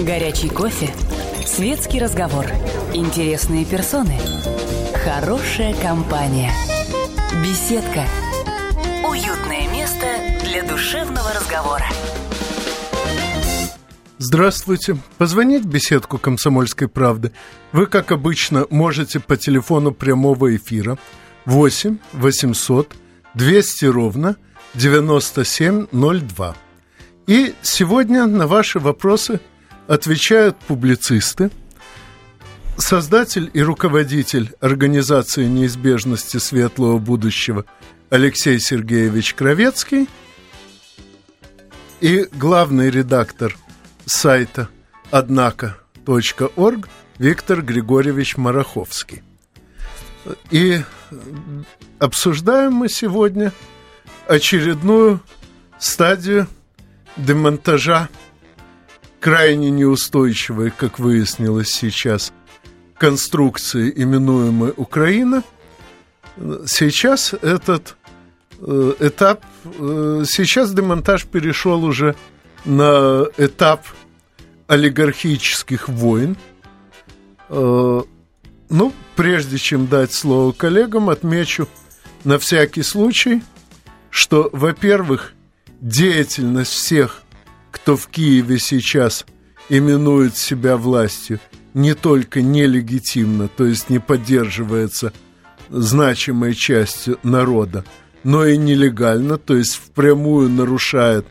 Горячий кофе. Светский разговор. Интересные персоны. Хорошая компания. Беседка. Уютное место для душевного разговора. Здравствуйте. Позвонить в беседку «Комсомольской правды» вы, как обычно, можете по телефону прямого эфира 8 800 200 ровно 9702. И сегодня на ваши вопросы отвечают публицисты, создатель и руководитель Организации неизбежности светлого будущего Алексей Сергеевич Кровецкий и главный редактор сайта однако.орг Виктор Григорьевич Мараховский. И обсуждаем мы сегодня очередную стадию демонтажа крайне неустойчивой, как выяснилось сейчас, конструкции, именуемой Украина. Сейчас этот э, этап, э, сейчас демонтаж перешел уже на этап олигархических войн. Э, ну, прежде чем дать слово коллегам, отмечу на всякий случай, что, во-первых, деятельность всех, кто в Киеве сейчас именует себя властью, не только нелегитимна, то есть не поддерживается значимой частью народа, но и нелегально, то есть впрямую нарушает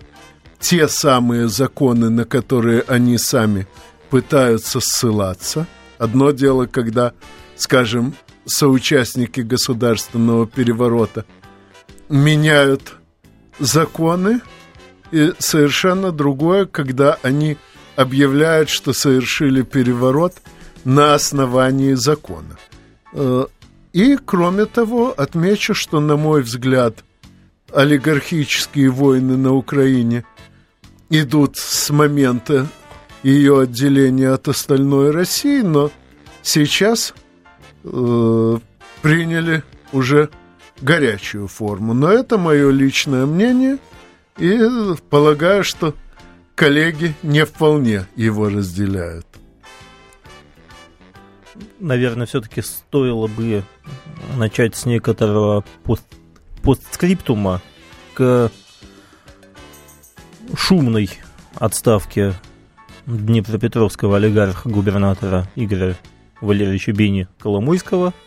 те самые законы, на которые они сами пытаются ссылаться. Одно дело, когда, скажем, соучастники государственного переворота меняют законы, и совершенно другое, когда они объявляют, что совершили переворот на основании закона. Э, и, кроме того, отмечу, что, на мой взгляд, олигархические войны на Украине идут с момента ее отделения от остальной России, но сейчас э, приняли уже горячую форму. Но это мое личное мнение, и полагаю, что коллеги не вполне его разделяют. Наверное, все-таки стоило бы начать с некоторого пост постскриптума к шумной отставке Днепропетровского олигарха-губернатора Игоря Валерьевича Бени Коломойского –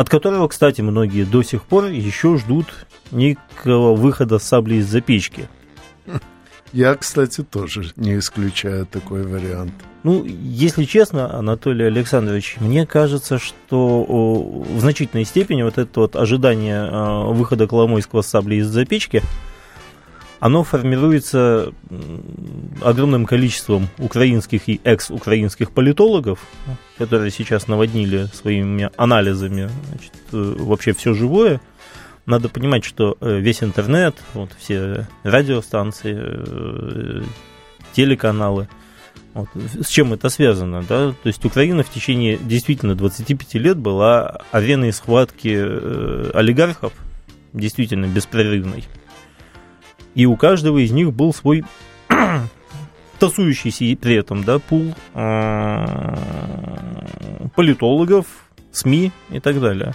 от которого, кстати, многие до сих пор еще ждут некого выхода сабли из-за печки. Я, кстати, тоже не исключаю такой вариант. Ну, если честно, Анатолий Александрович, мне кажется, что в значительной степени вот это вот ожидание а, выхода Коломойского сабли из-за печки – оно формируется огромным количеством украинских и экс-украинских политологов, которые сейчас наводнили своими анализами значит, э, вообще все живое. Надо понимать, что э, весь интернет, вот все радиостанции, э, телеканалы, вот, с чем это связано, да? То есть Украина в течение действительно 25 лет была ареной схватки олигархов, действительно беспрерывной. И у каждого из них был свой тасующийся при этом, да, пул а, политологов, СМИ и так далее.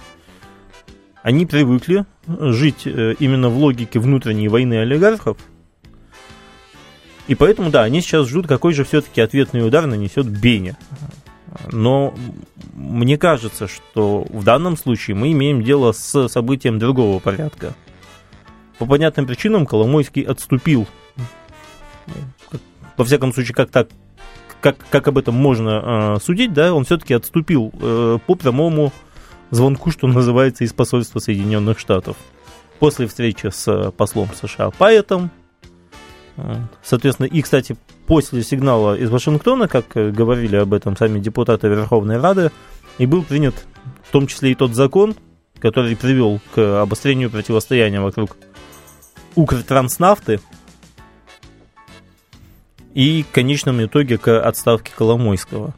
Они привыкли жить э, именно в логике внутренней войны олигархов, и поэтому, да, они сейчас ждут, какой же все-таки ответный удар нанесет Беня. Но мне кажется, что в данном случае мы имеем дело с событием другого порядка – по понятным причинам Коломойский отступил. Во всяком случае, как так, как, как об этом можно э, судить, да, он все-таки отступил э, по прямому звонку, что называется, из посольства Соединенных Штатов. После встречи с послом США Пайетом, Соответственно, и, кстати, после сигнала из Вашингтона, как говорили об этом сами депутаты Верховной Рады, и был принят в том числе и тот закон, который привел к обострению противостояния вокруг Укртранснафты и в конечном итоге к отставке Коломойского.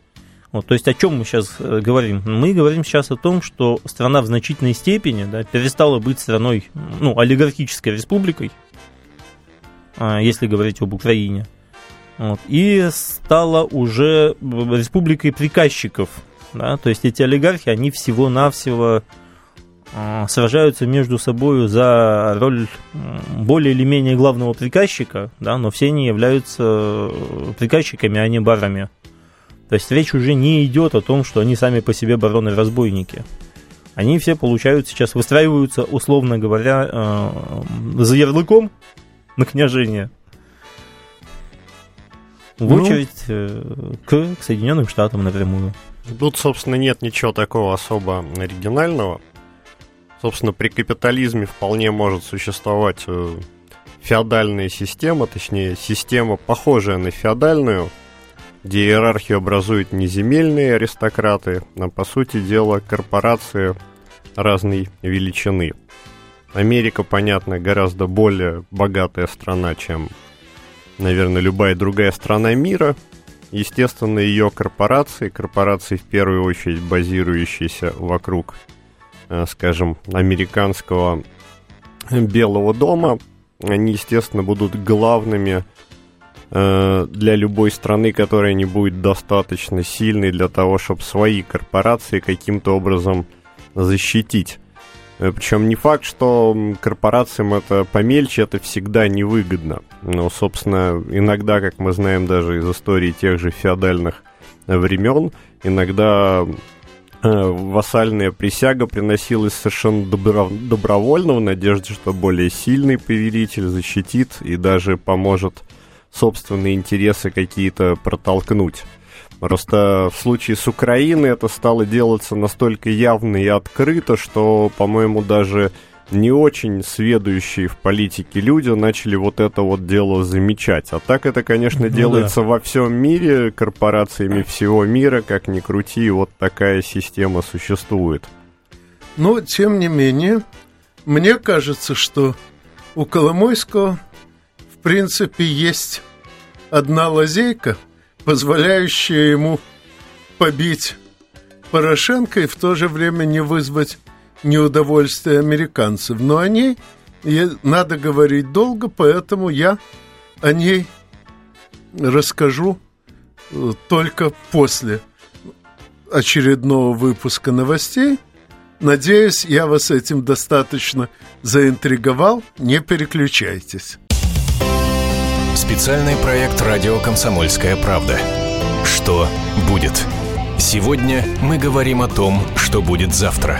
Вот, то есть о чем мы сейчас э, говорим? Мы говорим сейчас о том, что страна в значительной степени да, перестала быть страной, ну, олигархической республикой, а, если говорить об Украине, вот, и стала уже республикой приказчиков. Да? То есть эти олигархи, они всего-навсего э, сражаются между собой за роль более или менее главного приказчика, да, но все они являются приказчиками, а не барами. То есть речь уже не идет о том, что они сами по себе бароны-разбойники. Они все получают сейчас, выстраиваются, условно говоря, э, за ярлыком на княжение в ну, очередь э, к, к Соединенным Штатам напрямую. Тут, собственно, нет ничего такого особо оригинального. Собственно, при капитализме вполне может существовать э, феодальная система, точнее, система, похожая на феодальную, где иерархию образуют не земельные аристократы, а, по сути дела, корпорации разной величины. Америка, понятно, гораздо более богатая страна, чем наверное, любая другая страна мира. Естественно, ее корпорации, корпорации в первую очередь базирующиеся вокруг, скажем, американского Белого дома, они, естественно, будут главными э, для любой страны, которая не будет достаточно сильной для того, чтобы свои корпорации каким-то образом защитить. Э, Причем не факт, что корпорациям это помельче, это всегда невыгодно. Но, собственно, иногда, как мы знаем даже из истории тех же феодальных времен, иногда э, вассальная присяга приносилась совершенно добро добровольно в надежде, что более сильный повелитель защитит и даже поможет собственные интересы какие-то протолкнуть. Просто в случае с Украиной это стало делаться настолько явно и открыто, что, по-моему, даже не очень сведущие в политике люди начали вот это вот дело замечать. А так это, конечно, ну, делается да. во всем мире, корпорациями всего мира, как ни крути, вот такая система существует. Но, тем не менее, мне кажется, что у Коломойского, в принципе, есть одна лазейка – позволяющая ему побить Порошенко и в то же время не вызвать неудовольствие американцев. Но о ней надо говорить долго, поэтому я о ней расскажу э, только после очередного выпуска новостей. Надеюсь, я вас этим достаточно заинтриговал. Не переключайтесь. Специальный проект «Радио Комсомольская правда». Что будет? Сегодня мы говорим о том, что будет завтра.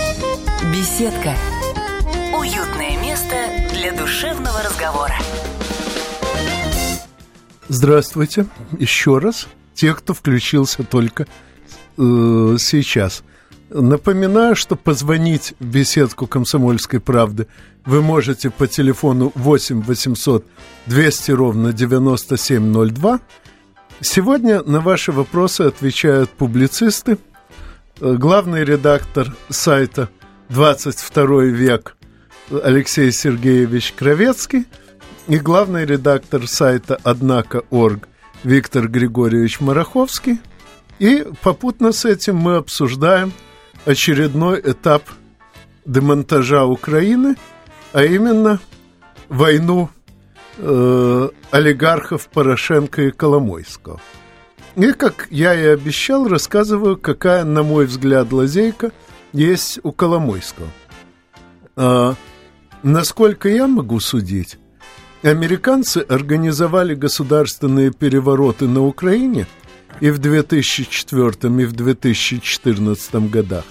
беседка, уютное место для душевного разговора. Здравствуйте еще раз, те, кто включился только э, сейчас. Напоминаю, что позвонить в беседку «Комсомольской правды» вы можете по телефону 8 800 200 ровно 9702. Сегодня на ваши вопросы отвечают публицисты, э, главный редактор сайта «22 век» Алексей Сергеевич Кровецкий и главный редактор сайта «Однако.орг» Виктор Григорьевич Мараховский. И попутно с этим мы обсуждаем очередной этап демонтажа Украины, а именно войну э, олигархов Порошенко и Коломойского. И, как я и обещал, рассказываю, какая, на мой взгляд, лазейка есть у Коломойского. А, насколько я могу судить, американцы организовали государственные перевороты на Украине и в 2004 и в 2014 годах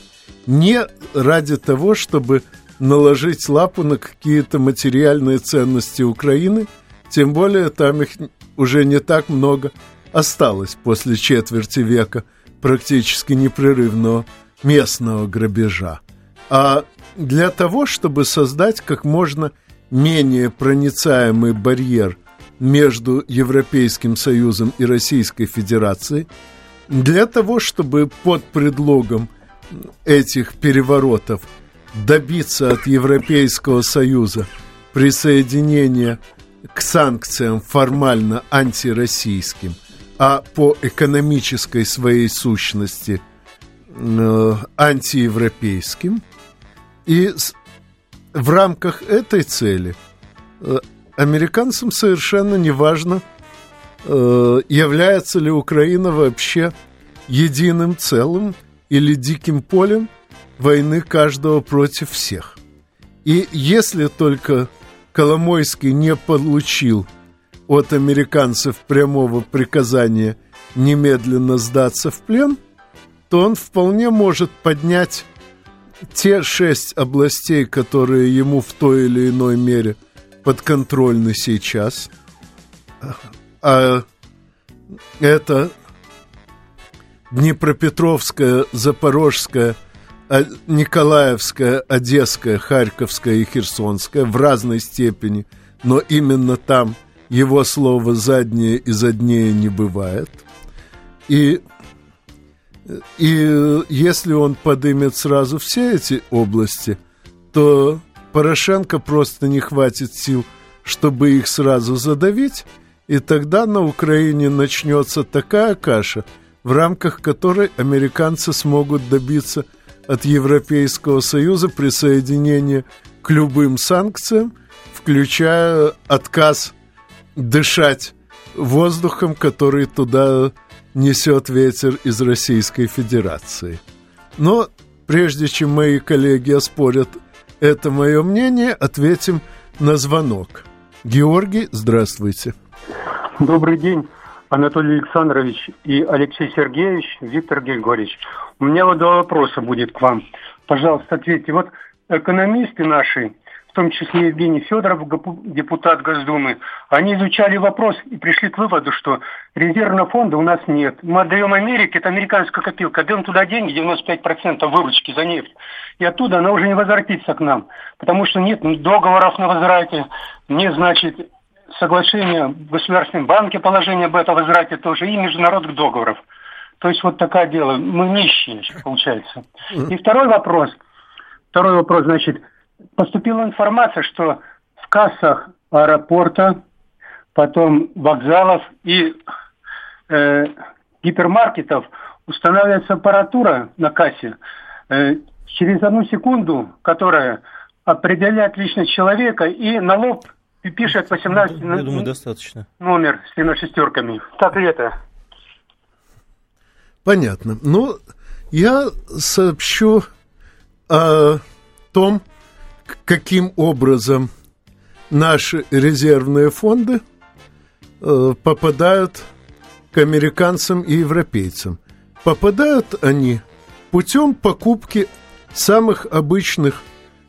не ради того, чтобы наложить лапу на какие-то материальные ценности Украины, тем более там их уже не так много осталось после четверти века практически непрерывного местного грабежа, а для того, чтобы создать как можно менее проницаемый барьер между Европейским Союзом и Российской Федерацией для того, чтобы под предлогом этих переворотов добиться от Европейского Союза присоединения к санкциям формально антироссийским, а по экономической своей сущности э, антиевропейским. И в рамках этой цели э, американцам совершенно не важно, э, является ли Украина вообще единым целым или диким полем войны каждого против всех. И если только Коломойский не получил от американцев прямого приказания немедленно сдаться в плен, то он вполне может поднять те шесть областей, которые ему в той или иной мере – подконтрольны сейчас. А это Днепропетровская, Запорожская, а, Николаевская, Одесская, Харьковская и Херсонская в разной степени, но именно там его слово заднее и заднее не бывает. И, и если он подымет сразу все эти области, то Порошенко просто не хватит сил, чтобы их сразу задавить, и тогда на Украине начнется такая каша, в рамках которой американцы смогут добиться от Европейского Союза присоединения к любым санкциям, включая отказ дышать воздухом, который туда несет ветер из Российской Федерации. Но прежде чем мои коллеги оспорят это мое мнение, ответим на звонок. Георгий, здравствуйте. Добрый день, Анатолий Александрович и Алексей Сергеевич, Виктор Григорьевич. У меня вот два вопроса будет к вам. Пожалуйста, ответьте. Вот экономисты наши в том числе Евгений Федоров, депутат Госдумы, они изучали вопрос и пришли к выводу, что резервного фонда у нас нет. Мы отдаем Америке, это американская копилка, отдаем туда деньги, 95% выручки за нефть, и оттуда она уже не возвратится к нам, потому что нет договоров на возврате, нет, значит, соглашения в Государственном банке положение об этом возврате тоже, и международных договоров. То есть вот такое дело. Мы нищие, получается. И второй вопрос. Второй вопрос, значит, поступила информация, что в кассах аэропорта, потом вокзалов и э, гипермаркетов устанавливается аппаратура на кассе э, через одну секунду, которая определяет личность человека и на лоб пишет 18 Я думаю, достаточно. номер с тремя шестерками. Так ли это? Понятно. Ну, я сообщу о том, каким образом наши резервные фонды э, попадают к американцам и европейцам. Попадают они путем покупки самых обычных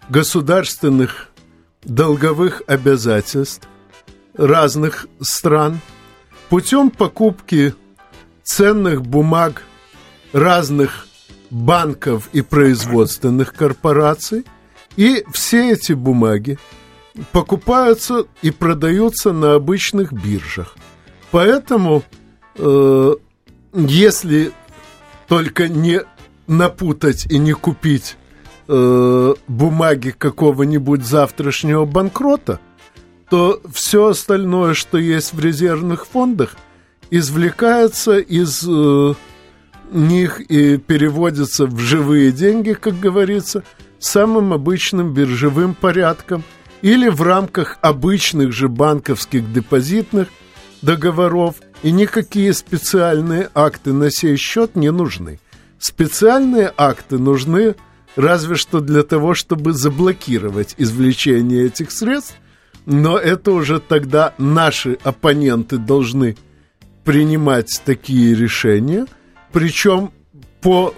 государственных долговых обязательств разных стран, путем покупки ценных бумаг разных банков и производственных корпораций – и все эти бумаги покупаются и продаются на обычных биржах. Поэтому, э, если только не напутать и не купить э, бумаги какого-нибудь завтрашнего банкрота, то все остальное, что есть в резервных фондах, извлекается из э, них и переводится в живые деньги, как говорится, самым обычным биржевым порядком или в рамках обычных же банковских депозитных договоров, и никакие специальные акты на сей счет не нужны. Специальные акты нужны разве что для того, чтобы заблокировать извлечение этих средств, но это уже тогда наши оппоненты должны принимать такие решения, причем по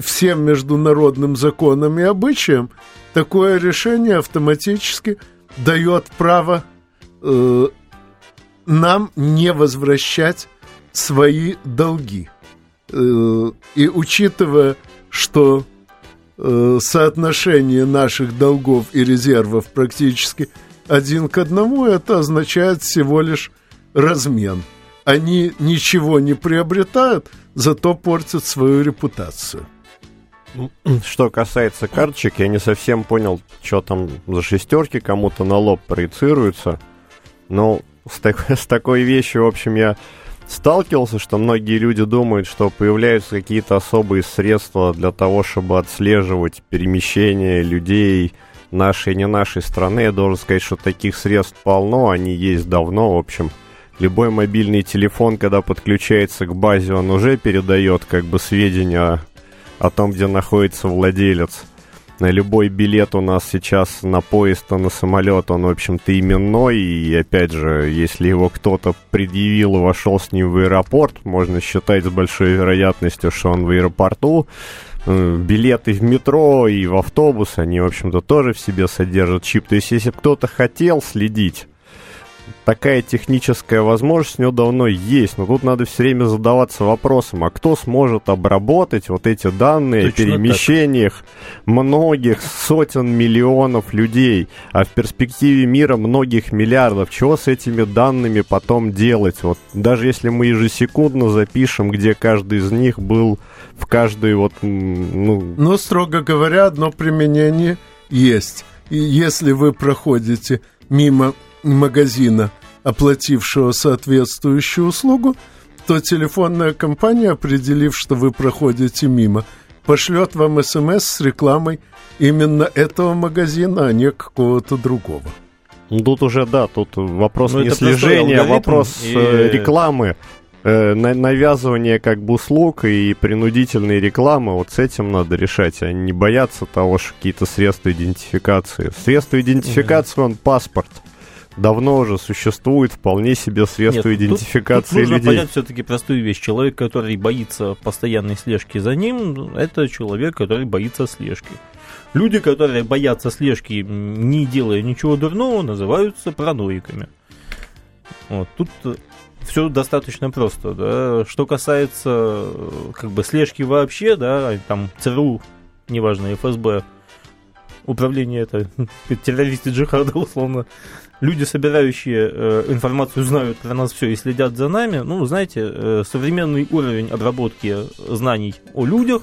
всем международным законам и обычаям, такое решение автоматически дает право э, нам не возвращать свои долги. Э, и учитывая, что э, соотношение наших долгов и резервов практически один к одному, это означает всего лишь размен. Они ничего не приобретают, зато портят свою репутацию. Что касается карточек, я не совсем понял, что там за шестерки кому-то на лоб проецируются. Но с, так, с такой вещью, в общем, я сталкивался, что многие люди думают, что появляются какие-то особые средства для того, чтобы отслеживать перемещение людей нашей и не нашей страны. Я должен сказать, что таких средств полно, они есть давно, в общем. Любой мобильный телефон, когда подключается к базе, он уже передает как бы сведения том, где находится владелец. Любой билет у нас сейчас на поезд, а на самолет, он, в общем-то, именной. И, опять же, если его кто-то предъявил и вошел с ним в аэропорт, можно считать с большой вероятностью, что он в аэропорту. Э, билеты в метро и в автобус, они, в общем-то, тоже в себе содержат чип. То есть, если кто-то хотел следить такая техническая возможность у него давно есть, но тут надо все время задаваться вопросом, а кто сможет обработать вот эти данные Точно о перемещениях так. многих сотен миллионов людей, а в перспективе мира многих миллиардов, чего с этими данными потом делать? Вот даже если мы ежесекундно запишем, где каждый из них был в каждой вот, ну... Но, строго говоря, одно применение есть. И если вы проходите мимо магазина, оплатившего соответствующую услугу, то телефонная компания, определив, что вы проходите мимо, пошлет вам смс с рекламой именно этого магазина, а не какого-то другого. Ну, тут уже, да, тут вопрос ну, не слежения, а вопрос и... Э, рекламы, э, навязывание как бы услуг и принудительной рекламы, вот с этим надо решать, а не бояться того, что какие-то средства идентификации. Средства идентификации, он паспорт – давно уже существует вполне себе средство Нет, идентификации тут, тут нужно людей. понять все-таки простую вещь. Человек, который боится постоянной слежки за ним, это человек, который боится слежки. Люди, которые боятся слежки, не делая ничего дурного, называются параноиками. Вот, тут все достаточно просто, да. Что касается как бы слежки вообще, да, там ЦРУ, неважно, ФСБ, управление это террористы джихада, условно, люди, собирающие э, информацию, знают про нас все и следят за нами. Ну, знаете, э, современный уровень обработки знаний о людях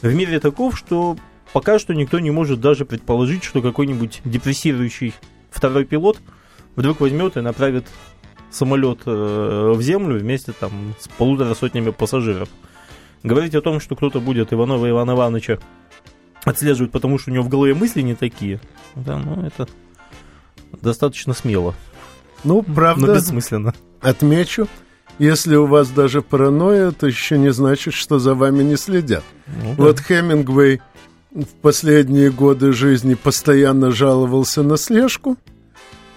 в мире таков, что пока что никто не может даже предположить, что какой-нибудь депрессирующий второй пилот вдруг возьмет и направит самолет э, в землю вместе там с полутора сотнями пассажиров. Говорить о том, что кто-то будет Иванова Ивана Ивановича отслеживать, потому что у него в голове мысли не такие, да, ну это достаточно смело. Ну, правда, но бессмысленно. Отмечу, если у вас даже паранойя, это еще не значит, что за вами не следят. Ну, да. Вот Хемингвей в последние годы жизни постоянно жаловался на слежку,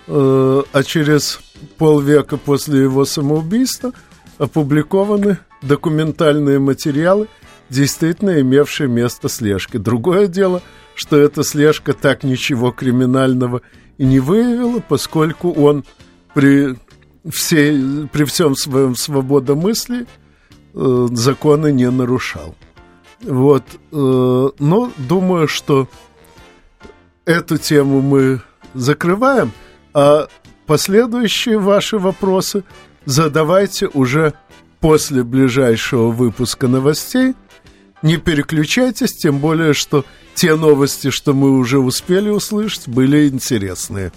э, а через полвека после его самоубийства опубликованы документальные материалы, действительно имевшие место слежки. Другое дело, что эта слежка так ничего криминального и не выявила, поскольку он при, всей, при всем своем свободомыслии э, законы не нарушал. Вот, э, но думаю, что эту тему мы закрываем, а последующие ваши вопросы задавайте уже после ближайшего выпуска новостей. Не переключайтесь, тем более, что те новости, что мы уже успели услышать, были интересные.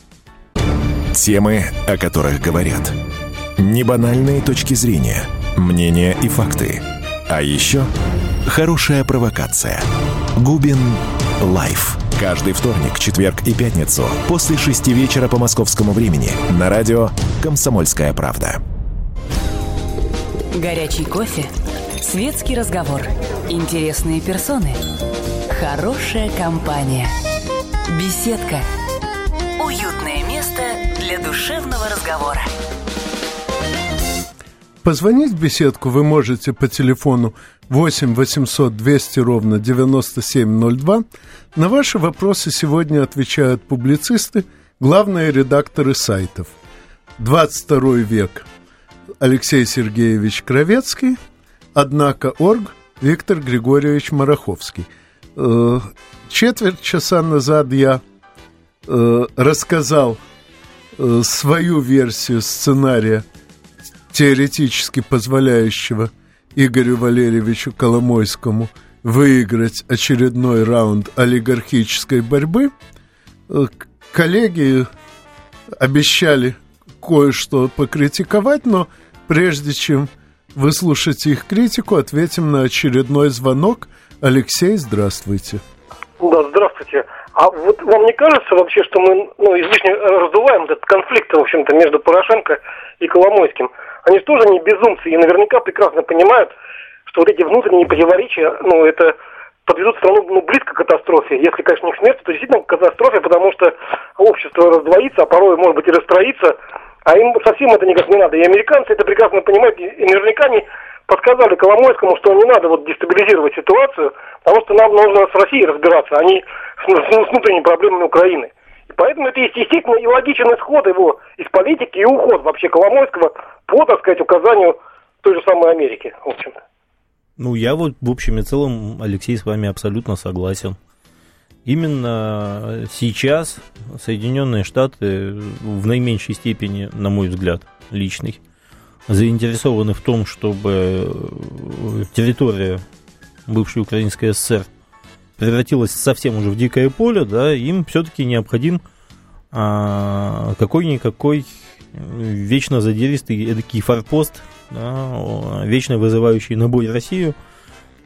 Темы, о которых говорят. Небанальные точки зрения, мнения и факты. А еще хорошая провокация. Губин Live. Каждый вторник, четверг и пятницу после шести вечера по московскому времени на радио «Комсомольская правда». Горячий кофе, светский разговор, интересные персоны – Хорошая компания. Беседка. Уютное место для душевного разговора. Позвонить в беседку вы можете по телефону 8 800 200 ровно 9702. На ваши вопросы сегодня отвечают публицисты, главные редакторы сайтов. 22 век Алексей Сергеевич Кровецкий, однако орг Виктор Григорьевич Мараховский – Четверть часа назад я э, рассказал э, свою версию сценария теоретически позволяющего Игорю Валерьевичу Коломойскому выиграть очередной раунд олигархической борьбы, э, коллеги обещали кое-что покритиковать, но прежде чем выслушать их критику, ответим на очередной звонок. Алексей, здравствуйте. Да, здравствуйте. А вот вам не кажется вообще, что мы ну, излишне раздуваем этот конфликт, в общем-то, между Порошенко и Коломойским? Они тоже не безумцы и наверняка прекрасно понимают, что вот эти внутренние противоречия, ну, это подведут страну ну, близко к катастрофе. Если, конечно, не к смерти, то действительно к катастрофе, потому что общество раздвоится, а порой, может быть, и расстроится, а им совсем это никак не надо. И американцы это прекрасно понимают, и наверняка они подсказали Коломойскому, что не надо вот дестабилизировать ситуацию, потому что нам нужно с Россией разбираться, а не с, с внутренними проблемами Украины. И поэтому это естественно и логичен исход его из политики и уход вообще Коломойского по, так сказать, указанию той же самой Америки, в общем-то. Ну, я вот в общем и целом, Алексей, с вами абсолютно согласен. Именно сейчас Соединенные Штаты в наименьшей степени, на мой взгляд, личный, заинтересованы в том, чтобы территория бывшей Украинской ССР превратилась совсем уже в дикое поле, да, им все-таки необходим а, какой-никакой вечно задиристый эдакий форпост, да, вечно вызывающий на бой Россию,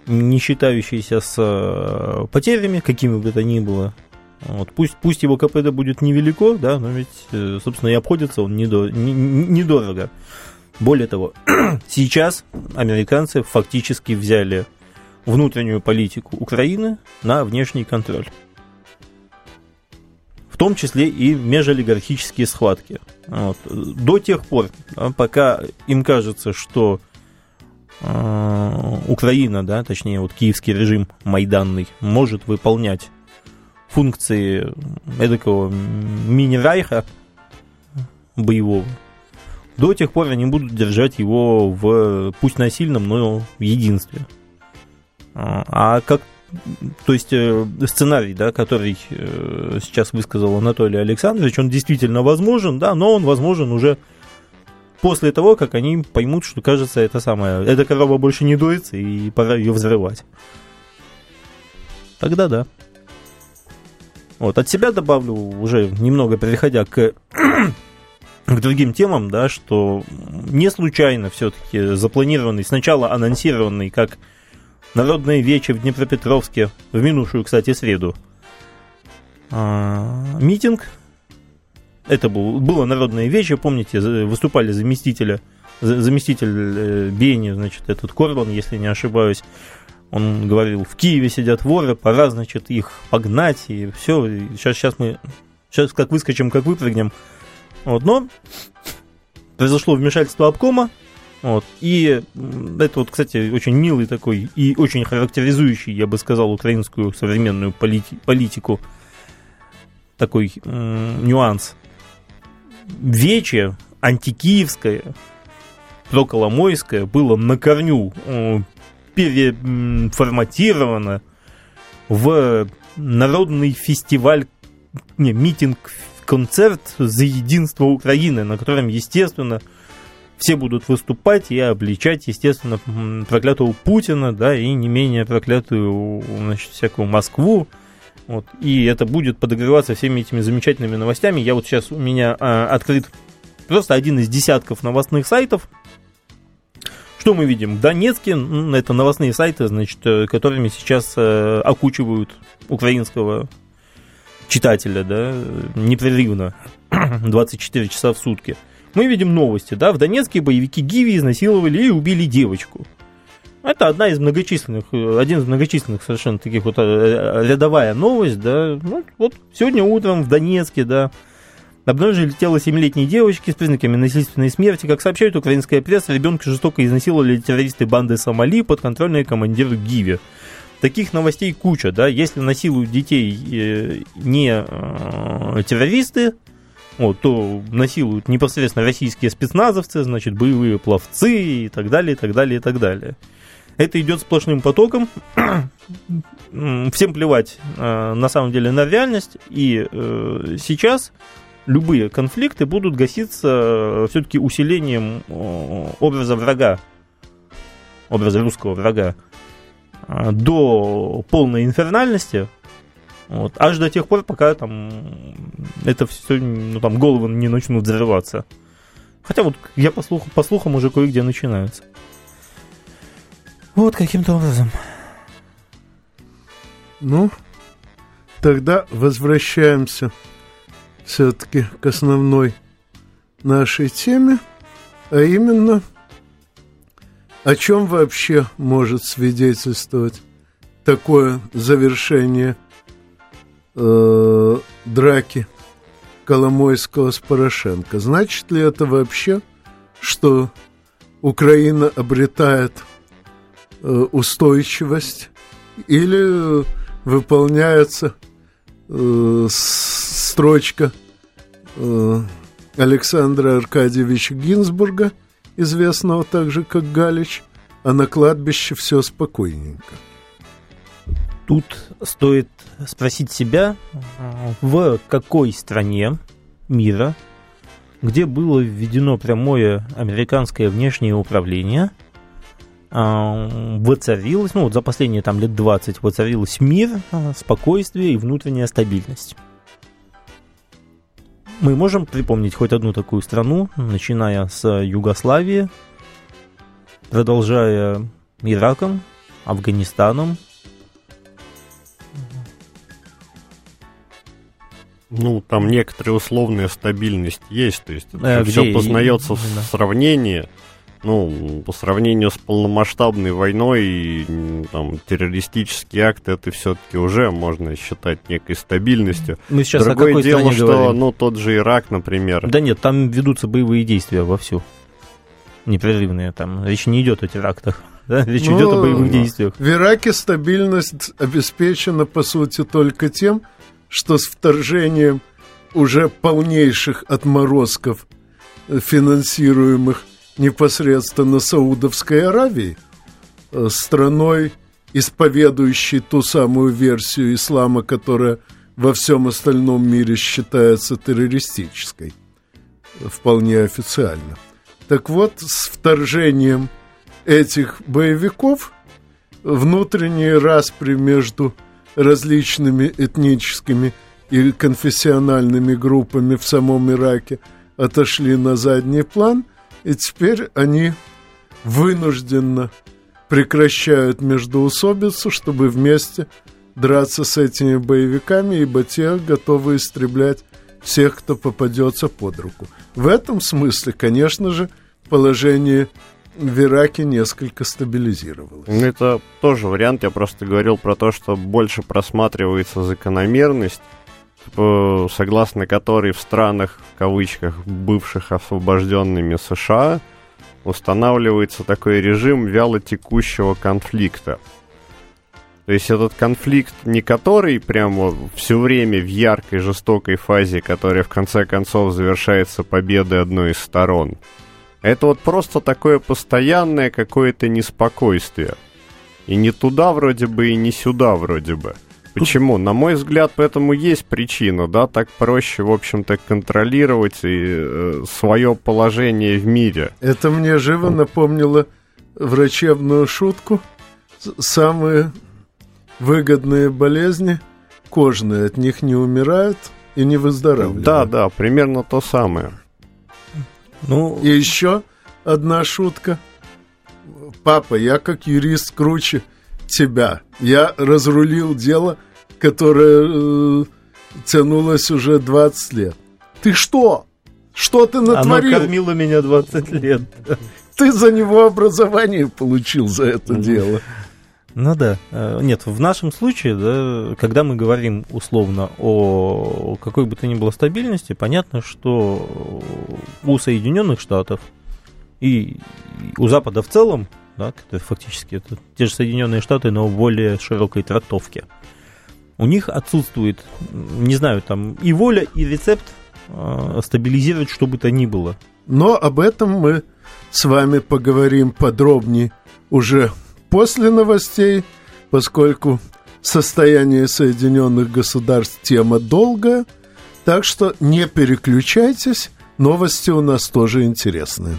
не считающийся с э, потерями, какими бы это ни было. Вот, пусть, пусть его КПД будет невелико, да, но ведь, э, собственно, и обходится он недорого. Не, недорого. Более того, сейчас американцы фактически взяли внутреннюю политику Украины на внешний контроль. В том числе и межолигархические схватки. Вот. До тех пор, пока им кажется, что э, Украина, да, точнее, вот киевский режим майданный, может выполнять функции эдакого мини-райха боевого, до тех пор они будут держать его в, пусть насильном, но в единстве. А, а как то есть э, сценарий, да, который э, сейчас высказал Анатолий Александрович, он действительно возможен, да, но он возможен уже после того, как они поймут, что, кажется, это самое, эта корова больше не дуется, и пора ее взрывать. Тогда да. Вот, от себя добавлю, уже немного переходя к, к другим темам, да, что не случайно все-таки запланированный, сначала анонсированный как Народное вече в Днепропетровске в минувшую, кстати, среду. А, митинг. Это был, было народное вече, помните, выступали заместителя, заместитель э, Бени, значит, этот Корбан, если не ошибаюсь. Он говорил, в Киеве сидят воры, пора, значит, их погнать, и все. сейчас, сейчас мы, сейчас как выскочим, как выпрыгнем. Вот, но произошло вмешательство обкома, вот. И это вот, кстати, очень милый такой и очень характеризующий, я бы сказал, украинскую современную полити- политику такой м- нюанс. Вече антикиевское, проколомойское было на корню э, переформатировано в народный фестиваль, не, митинг, концерт за единство Украины, на котором, естественно, все будут выступать и обличать, естественно, проклятого Путина, да, и не менее проклятую, значит, всякую Москву. Вот, и это будет подогреваться всеми этими замечательными новостями. Я вот сейчас у меня а, открыт просто один из десятков новостных сайтов. Что мы видим? В Донецке это новостные сайты, значит, э, которыми сейчас э, окучивают украинского читателя, да, непрерывно, 24 часа в сутки мы видим новости, да, в Донецке боевики Гиви изнасиловали и убили девочку. Это одна из многочисленных, э, один из многочисленных совершенно таких вот э, рядовая новость, да. Ну, вот сегодня утром в Донецке, да, обнаружили тело 7-летней девочки с признаками насильственной смерти. Как сообщает украинская пресса, ребенка жестоко изнасиловали террористы банды Сомали, подконтрольные командиру Гиви. Таких новостей куча, да. Если насилуют детей э, не террористы, вот, то насилуют непосредственно российские спецназовцы, значит, боевые пловцы и так далее, и так далее, и так далее. Это идет сплошным потоком. Всем плевать, э, на самом деле, на реальность. И э, сейчас любые конфликты будут гаситься все-таки усилением образа врага, образа русского врага до полной инфернальности, вот, аж до тех пор, пока там это все, ну там головы не начнут взрываться. Хотя вот я по, слуху, по слухам уже кое-где начинаются. Вот каким-то образом. Ну, тогда возвращаемся все-таки к основной нашей теме, а именно, о чем вообще может свидетельствовать такое завершение э, драки Коломойского с Порошенко. Значит ли это вообще, что Украина обретает э, устойчивость или выполняется э, строчка э, Александра Аркадьевича Гинзбурга, известного также как Галич, а на кладбище все спокойненько. Тут стоит спросить себя, в какой стране мира, где было введено прямое американское внешнее управление, а, воцарилось, ну вот за последние там лет 20 воцарилось мир, спокойствие и внутренняя стабильность. Мы можем припомнить хоть одну такую страну, начиная с Югославии, продолжая Ираком, Афганистаном, Ну, там некоторая условная стабильность есть, то есть это а, все познается и... в сравнении. Ну, по сравнению с полномасштабной войной и там, террористические акты, это все-таки уже можно считать некой стабильностью. Мы сейчас Другое о какой дело, что говорим? ну, тот же Ирак, например. Да нет, там ведутся боевые действия вовсю. Непрерывные там. Речь не идет о терактах. Да? Речь ну, идет о боевых действиях. В Ираке стабильность обеспечена, по сути, только тем, что с вторжением уже полнейших отморозков, э, финансируемых непосредственно Саудовской Аравией, э, страной, исповедующей ту самую версию ислама, которая во всем остальном мире считается террористической, вполне официально. Так вот, с вторжением этих боевиков внутренние распри между различными этническими и конфессиональными группами в самом Ираке отошли на задний план, и теперь они вынужденно прекращают междоусобицу, чтобы вместе драться с этими боевиками, ибо те готовы истреблять всех, кто попадется под руку. В этом смысле, конечно же, положение в Ираке несколько стабилизировалось. Это тоже вариант. Я просто говорил про то, что больше просматривается закономерность, согласно которой в странах, в кавычках, бывших освобожденными США, устанавливается такой режим вялотекущего конфликта. То есть этот конфликт не который прямо все время в яркой, жестокой фазе, которая в конце концов завершается победой одной из сторон – это вот просто такое постоянное какое-то неспокойствие. И не туда вроде бы, и не сюда вроде бы. Почему? На мой взгляд, поэтому есть причина, да, так проще, в общем-то, контролировать и, э, свое положение в мире. Это мне живо напомнило врачебную шутку. Самые выгодные болезни кожные, от них не умирают и не выздоравливают. Да, да, примерно то самое. Ну... И еще одна шутка. Папа, я как юрист круче тебя. Я разрулил дело, которое э, тянулось уже 20 лет. Ты что? Что ты натворил? Оно кормило меня 20 лет. Ты за него образование получил за это дело. Ну да. Э, нет, в нашем случае, да, когда мы говорим условно о какой бы то ни было стабильности, понятно, что у Соединенных Штатов и у Запада в целом, да, это фактически это те же Соединенные Штаты, но в более широкой трактовке, у них отсутствует, не знаю, там и воля, и рецепт э, стабилизировать что бы то ни было. Но об этом мы с вами поговорим подробнее уже после новостей, поскольку состояние Соединенных Государств тема долгая, Так что не переключайтесь, новости у нас тоже интересные.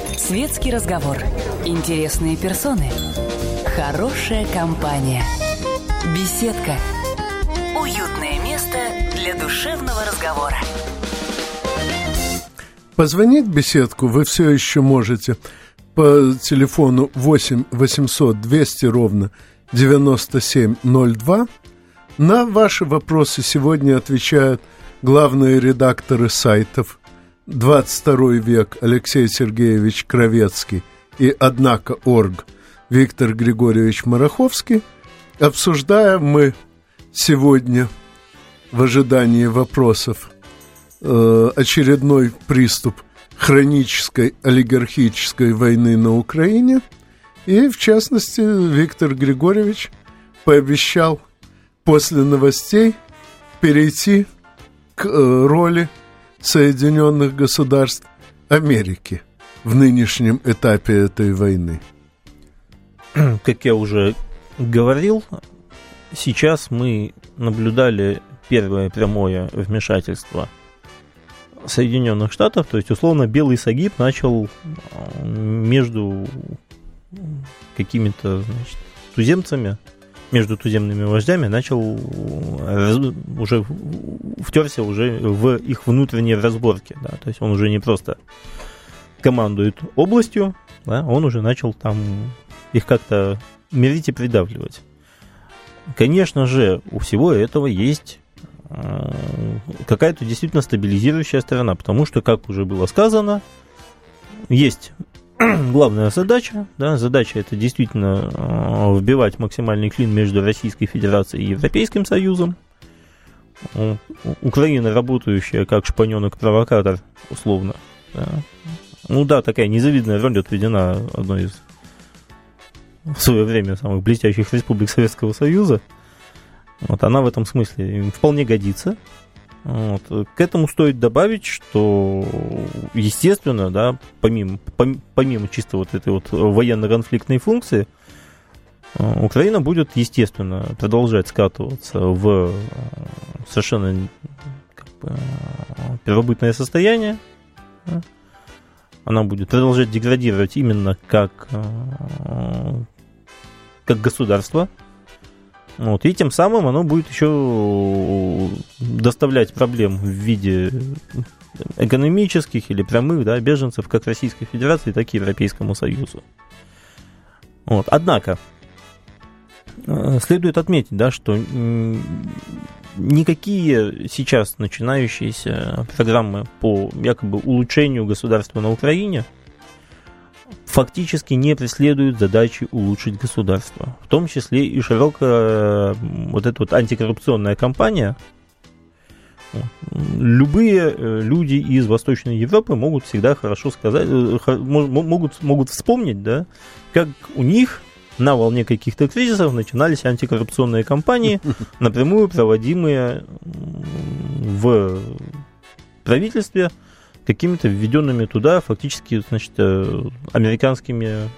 Светский разговор. Интересные персоны. Хорошая компания. Беседка. Уютное место для душевного разговора. Позвонить в беседку вы все еще можете по телефону 8 800 200 ровно 9702. На ваши вопросы сегодня отвечают главные редакторы сайтов 22 век Алексей Сергеевич Кровецкий и «Однако орг» Виктор Григорьевич Мараховский. Обсуждаем мы сегодня в ожидании вопросов э, очередной приступ хронической олигархической войны на Украине. И, в частности, Виктор Григорьевич пообещал после новостей перейти к э, роли Соединенных Государств Америки в нынешнем этапе этой войны? Как я уже говорил, сейчас мы наблюдали первое прямое вмешательство Соединенных Штатов, то есть, условно, белый сагиб начал а, между какими-то значит, туземцами между туземными вождями начал раз, уже втерся уже в их внутренние разборки. Да? То есть он уже не просто командует областью, да? он уже начал там их как-то мирить и придавливать. Конечно же, у всего этого есть э, какая-то действительно стабилизирующая сторона, потому что, как уже было сказано, есть главная задача, да, задача это действительно э, вбивать максимальный клин между Российской Федерацией и Европейским Союзом. Украина, работающая как шпаненок-провокатор, условно. Да. Ну да, такая незавидная роль отведена одной из в свое время самых блестящих республик Советского Союза. Вот она в этом смысле вполне годится. Вот. К этому стоит добавить, что, естественно, да, помимо, помимо чисто вот этой вот военно-конфликтной функции, э, Украина будет, естественно, продолжать скатываться в э, совершенно как бы, первобытное состояние. Она будет продолжать деградировать именно как, э, как государство, вот, и тем самым оно будет еще доставлять проблем в виде экономических или прямых да, беженцев как Российской Федерации, так и Европейскому Союзу. Вот. Однако, э, следует отметить, да, что никакие сейчас начинающиеся программы по якобы улучшению государства на Украине – фактически не преследуют задачи улучшить государство. В том числе и широкая вот эта вот антикоррупционная кампания. Любые э, люди из Восточной Европы могут всегда хорошо сказать, э, могут, могут вспомнить, да, как у них на волне каких-то кризисов начинались антикоррупционные кампании, напрямую проводимые в правительстве – какими-то введенными туда фактически, значит, э, американскими,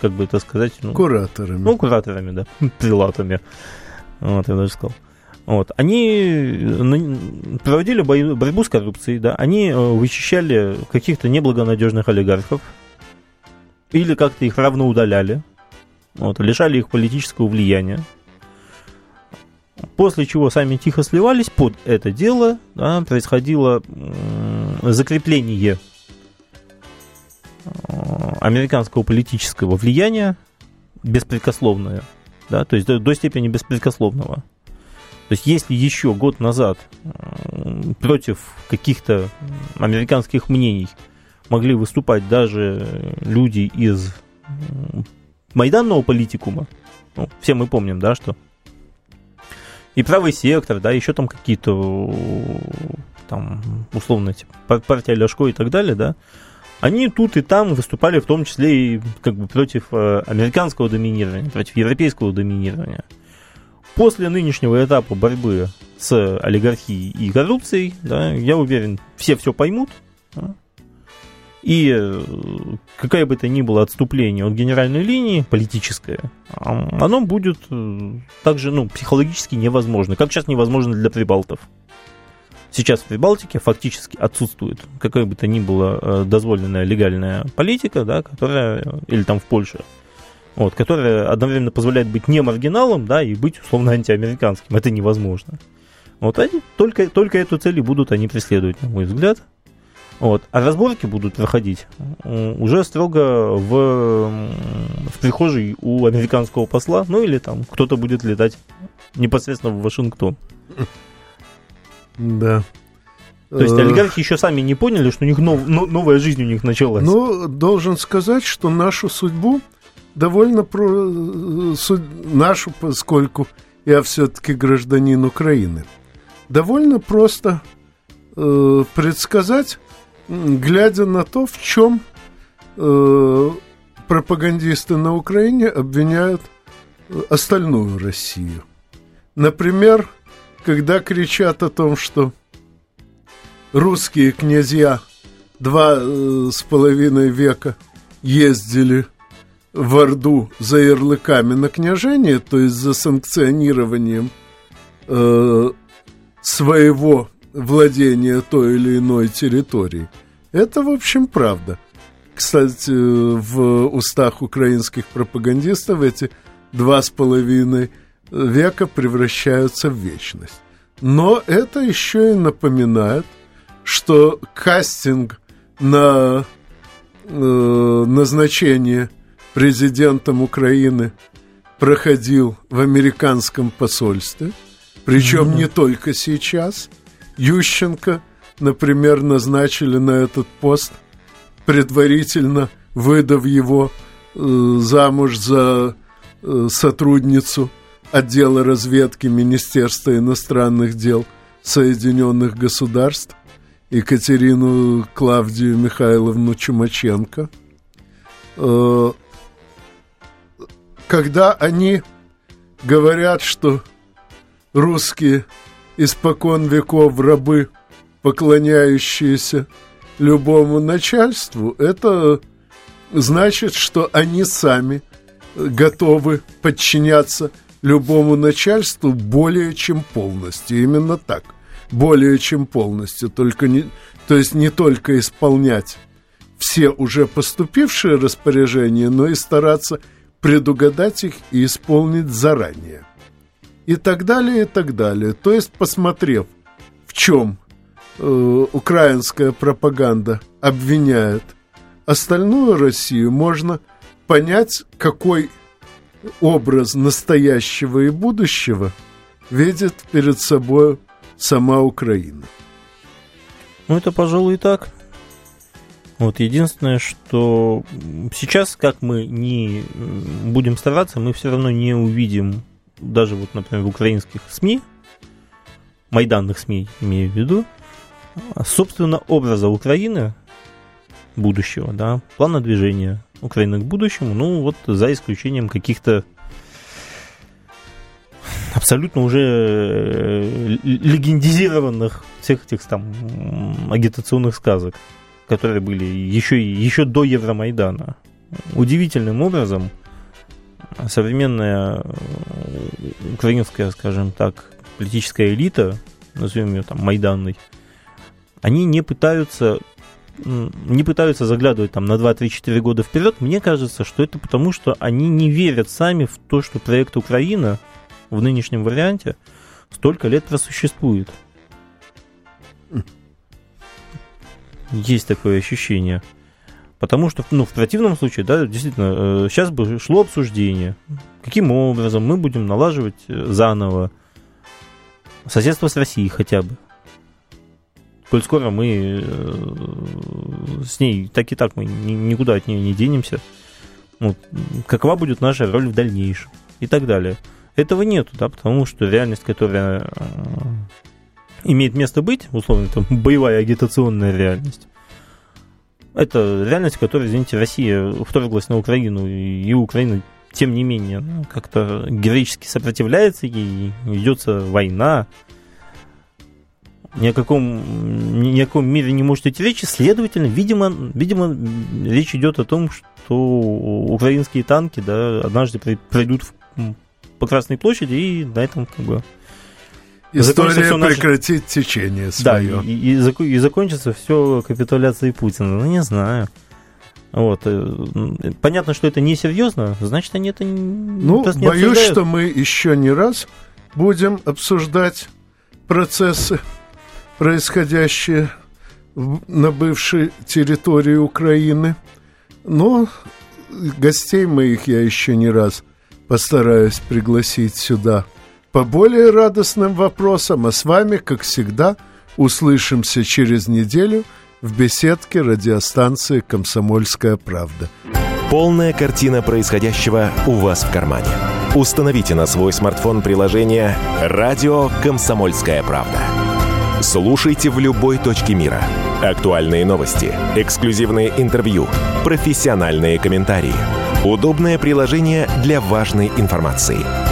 как бы это сказать... Ну, кураторами. Ну, кураторами, да, прилатами. Вот, я даже сказал. Вот. Они проводили борьбу с коррупцией, да, они э, вычищали каких-то неблагонадежных олигархов или как-то их равно удаляли, вот, лишали их политического влияния. После чего сами тихо сливались под это дело, да, происходило закрепление э, американского политического влияния беспрекословное, да, то есть до, до степени беспрекословного. То есть если еще год назад против каких-то американских мнений могли выступать даже люди из майданного политикума, ну, все мы помним, да, что и правый сектор, да, еще там какие-то там, условно, типа, партия Ляшко и так далее, да, они тут и там выступали в том числе и как бы против э, американского доминирования, против европейского доминирования. После нынешнего этапа борьбы с олигархией и коррупцией, да, я уверен, все все поймут. Да, и э, какая бы то ни было отступление от генеральной линии, политическое, оно будет э, также ну, психологически невозможно, как сейчас невозможно для прибалтов. Сейчас в Прибалтике фактически отсутствует какая бы то ни была э, дозволенная легальная политика, да, которая, или там в Польше, вот, которая одновременно позволяет быть не маргиналом, да, и быть условно антиамериканским. Это невозможно. Вот они только, только эту цель и будут они преследовать, на мой взгляд. Вот. А разборки будут проходить уже строго в, в прихожей у американского посла, ну или там кто-то будет летать непосредственно в Вашингтон. Да. То есть э, олигархи еще сами не поняли, что у них нов, новая жизнь у них началась. Ну, должен сказать, что нашу судьбу довольно про... нашу, поскольку я все-таки гражданин Украины, довольно просто э, предсказать, глядя на то, в чем э, пропагандисты на Украине обвиняют э, остальную Россию. Например, когда кричат о том, что русские князья два э, с половиной века ездили в Орду за ярлыками на княжение, то есть за санкционированием э, своего владения той или иной территории. Это, в общем, правда. Кстати, в устах украинских пропагандистов эти два с половиной века превращаются в вечность. Но это еще и напоминает, что кастинг на э, назначение президентом Украины проходил в американском посольстве, причем mm-hmm. не только сейчас. Ющенко, например, назначили на этот пост, предварительно выдав его э, замуж за э, сотрудницу отдела разведки Министерства иностранных дел Соединенных Государств Екатерину Клавдию Михайловну Чумаченко. Э, когда они говорят, что русские испокон веков рабы, поклоняющиеся любому начальству, это значит, что они сами готовы подчиняться любому начальству более чем полностью. Именно так. Более чем полностью. Только не, то есть не только исполнять все уже поступившие распоряжения, но и стараться предугадать их и исполнить заранее. И так далее, и так далее. То есть, посмотрев, в чем э, украинская пропаганда обвиняет остальную Россию, можно понять, какой образ настоящего и будущего видит перед собой сама Украина. Ну, это, пожалуй, и так. Вот единственное, что сейчас, как мы не будем стараться, мы все равно не увидим, даже вот, например, в украинских СМИ, майданных СМИ имею в виду, собственно, образа Украины будущего, да, плана движения, Украины к будущему, ну вот за исключением каких-то абсолютно уже э, легендизированных всех этих там агитационных сказок, которые были еще, еще до Евромайдана. Удивительным образом современная украинская, скажем так, политическая элита, назовем ее там майданной, они не пытаются не пытаются заглядывать там на 2-3-4 года вперед, мне кажется, что это потому, что они не верят сами в то, что проект Украина в нынешнем варианте столько лет просуществует. Есть такое ощущение. Потому что, ну, в противном случае, да, действительно, сейчас э, бы шло обсуждение, каким образом мы будем налаживать э, заново соседство с Россией хотя бы коль скоро мы э, с ней так и так мы никуда от нее не денемся, вот, какова будет наша роль в дальнейшем и так далее. Этого нету, да, потому что реальность, которая, имеет место быть, условно, там, боевая агитационная реальность. Это реальность, в которой, извините, Россия вторглась на Украину, и Украина, тем не менее, ну, как-то героически сопротивляется ей, ведется война, ни о каком, ни о каком мире не может идти речи, следовательно, видимо, видимо, речь идет о том, что украинские танки да, однажды пройдут по Красной площади, и на этом как бы История прекратит наше... течение свое. Да, и, и, и закончится все капитуляцией Путина. Ну, не знаю. Вот. Э, понятно, что это несерьезно, значит, они это Ну, не боюсь, обсуждают. что мы еще не раз будем обсуждать процессы, происходящие на бывшей территории Украины. Но гостей моих я еще не раз постараюсь пригласить сюда по более радостным вопросам, а с вами, как всегда, услышимся через неделю в беседке радиостанции «Комсомольская правда». Полная картина происходящего у вас в кармане. Установите на свой смартфон приложение «Радио Комсомольская правда». Слушайте в любой точке мира. Актуальные новости, эксклюзивные интервью, профессиональные комментарии. Удобное приложение для важной информации –